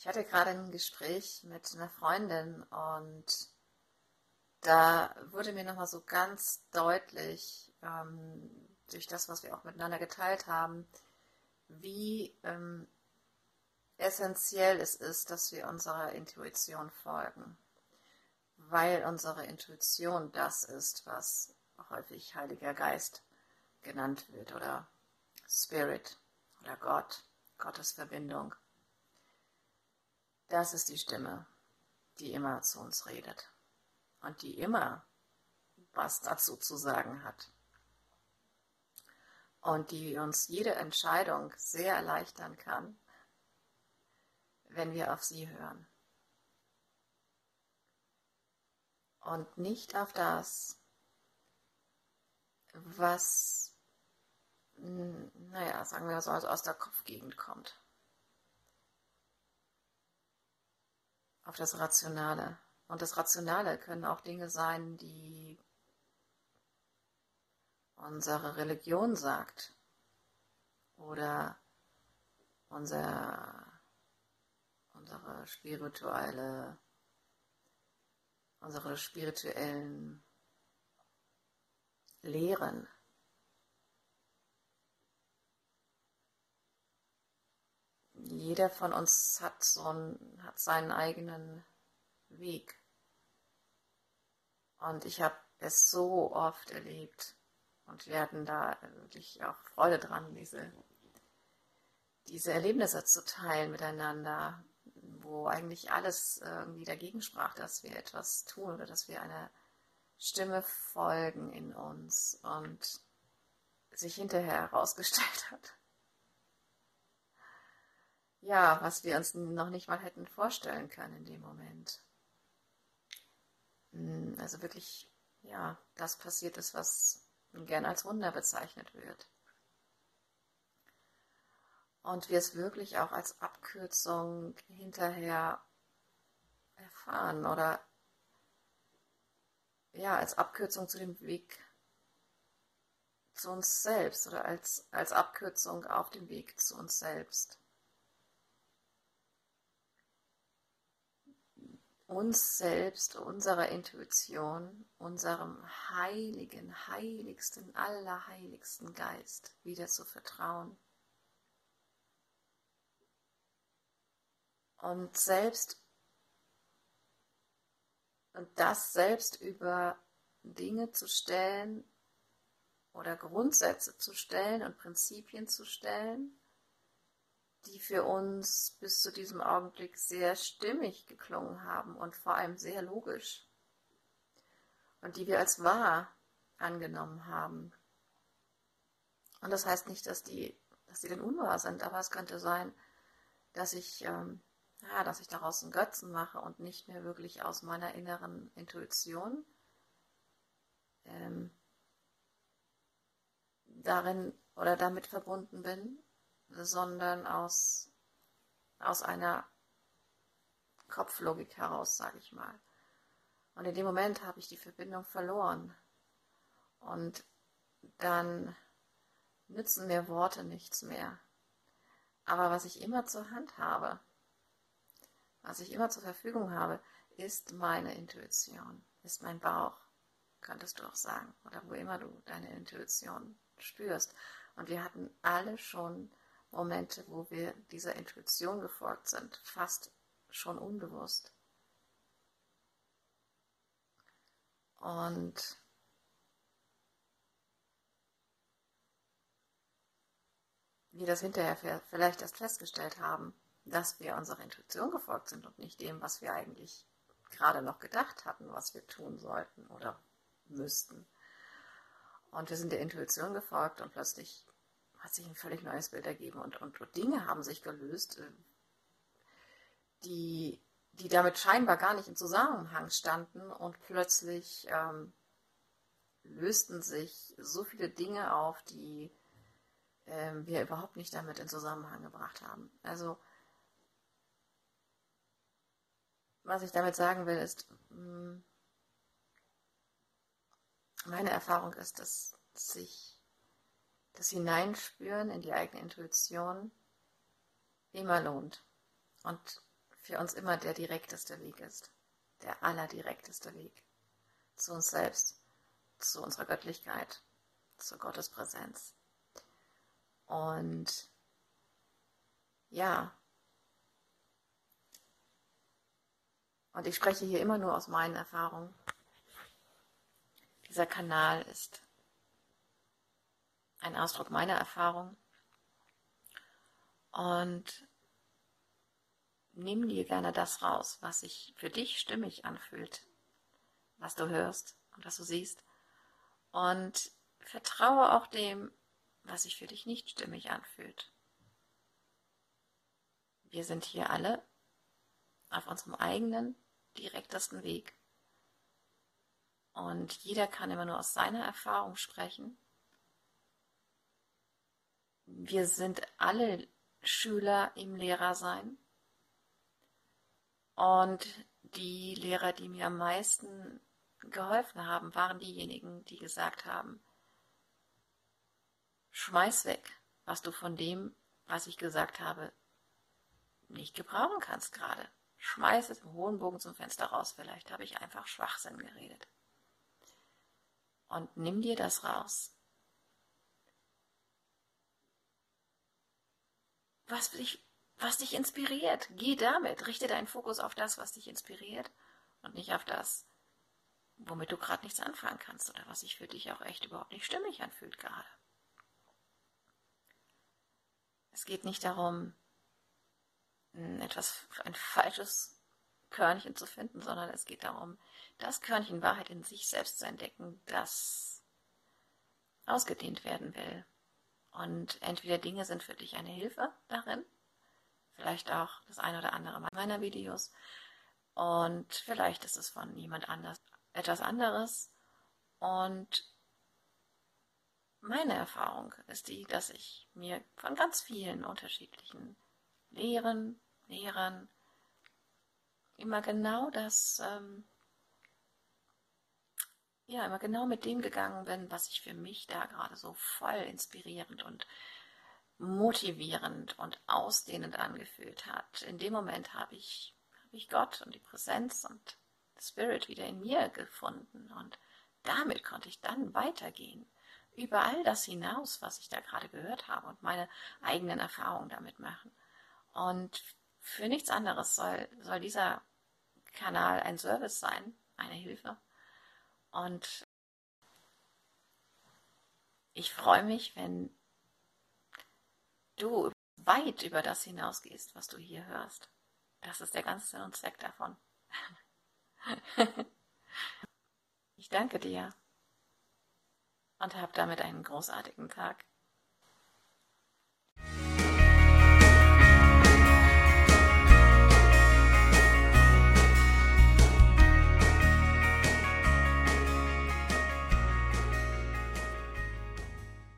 Ich hatte gerade ein Gespräch mit einer Freundin und da wurde mir nochmal so ganz deutlich, ähm, durch das, was wir auch miteinander geteilt haben, wie ähm, essentiell es ist, dass wir unserer Intuition folgen. Weil unsere Intuition das ist, was häufig Heiliger Geist genannt wird oder Spirit oder Gott. Gottes Verbindung. Das ist die Stimme, die immer zu uns redet und die immer was dazu zu sagen hat und die uns jede Entscheidung sehr erleichtern kann, wenn wir auf sie hören. Und nicht auf das, was naja, sagen wir so, aus der Kopfgegend kommt. Auf das Rationale. Und das Rationale können auch Dinge sein, die unsere Religion sagt oder unser, unsere spirituelle, unsere spirituellen Lehren. Jeder von uns hat so einen, hat seinen eigenen Weg. Und ich habe es so oft erlebt und wir hatten da wirklich auch Freude dran, diese, diese Erlebnisse zu teilen miteinander, wo eigentlich alles irgendwie dagegen sprach, dass wir etwas tun oder dass wir einer Stimme folgen in uns und sich hinterher herausgestellt hat, ja, was wir uns noch nicht mal hätten vorstellen können in dem Moment. Hm, also wirklich, ja, das passiert ist, was gern als Wunder bezeichnet wird. Und wir es wirklich auch als Abkürzung hinterher erfahren oder ja, als Abkürzung zu dem Weg zu uns selbst oder als, als Abkürzung auf dem Weg zu uns selbst. Uns selbst, unserer Intuition, unserem heiligen, heiligsten, allerheiligsten Geist wieder zu vertrauen. Und selbst und das selbst über Dinge zu stellen oder Grundsätze zu stellen und Prinzipien zu stellen, die für uns bis zu diesem Augenblick sehr stimmig geklungen haben und vor allem sehr logisch und die wir als wahr angenommen haben. Und das heißt nicht, dass die, dass die denn unwahr sind, aber es könnte sein, dass ich, ähm, ja, dass ich daraus einen Götzen mache und nicht mehr wirklich aus meiner inneren Intuition ähm, darin oder damit verbunden bin sondern aus, aus einer Kopflogik heraus, sage ich mal. Und in dem Moment habe ich die Verbindung verloren. Und dann nützen mir Worte nichts mehr. Aber was ich immer zur Hand habe, was ich immer zur Verfügung habe, ist meine Intuition, ist mein Bauch, könntest du auch sagen, oder wo immer du deine Intuition spürst. Und wir hatten alle schon Momente, wo wir dieser Intuition gefolgt sind, fast schon unbewusst. Und wir das hinterher vielleicht erst festgestellt haben, dass wir unserer Intuition gefolgt sind und nicht dem, was wir eigentlich gerade noch gedacht hatten, was wir tun sollten oder müssten. Und wir sind der Intuition gefolgt und plötzlich hat sich ein völlig neues Bild ergeben und, und, und Dinge haben sich gelöst, äh, die, die damit scheinbar gar nicht im Zusammenhang standen und plötzlich ähm, lösten sich so viele Dinge auf, die ähm, wir überhaupt nicht damit in Zusammenhang gebracht haben. Also was ich damit sagen will, ist, hm, meine Erfahrung ist, dass sich das Hineinspüren in die eigene Intuition immer lohnt und für uns immer der direkteste Weg ist, der allerdirekteste Weg zu uns selbst, zu unserer Göttlichkeit, zur Gottespräsenz. Und ja, und ich spreche hier immer nur aus meinen Erfahrungen. Dieser Kanal ist ein Ausdruck meiner Erfahrung. Und nimm dir gerne das raus, was sich für dich stimmig anfühlt, was du hörst und was du siehst. Und vertraue auch dem, was sich für dich nicht stimmig anfühlt. Wir sind hier alle auf unserem eigenen, direktesten Weg. Und jeder kann immer nur aus seiner Erfahrung sprechen. Wir sind alle Schüler im Lehrersein. Und die Lehrer, die mir am meisten geholfen haben, waren diejenigen, die gesagt haben, schmeiß weg, was du von dem, was ich gesagt habe, nicht gebrauchen kannst gerade. Schmeiß es im hohen Bogen zum Fenster raus, vielleicht habe ich einfach Schwachsinn geredet. Und nimm dir das raus. Was dich, was dich inspiriert, geh damit, richte deinen Fokus auf das, was dich inspiriert und nicht auf das, womit du gerade nichts anfangen kannst oder was sich für dich auch echt überhaupt nicht stimmig anfühlt gerade. Es geht nicht darum, etwas, ein falsches Körnchen zu finden, sondern es geht darum, das Körnchen Wahrheit in sich selbst zu entdecken, das ausgedehnt werden will. Und entweder Dinge sind für dich eine Hilfe darin, vielleicht auch das eine oder andere meiner Videos, und vielleicht ist es von jemand anders etwas anderes. Und meine Erfahrung ist die, dass ich mir von ganz vielen unterschiedlichen Lehren, Lehrern immer genau das, ähm, ja, immer genau mit dem gegangen bin, was sich für mich da gerade so voll inspirierend und motivierend und ausdehnend angefühlt hat. In dem Moment habe ich, habe ich Gott und die Präsenz und Spirit wieder in mir gefunden und damit konnte ich dann weitergehen über all das hinaus, was ich da gerade gehört habe und meine eigenen Erfahrungen damit machen. Und für nichts anderes soll, soll dieser Kanal ein Service sein, eine Hilfe. Und ich freue mich, wenn du weit über das hinausgehst, was du hier hörst. Das ist der ganze Sinn und Zweck davon. ich danke dir und hab damit einen großartigen Tag.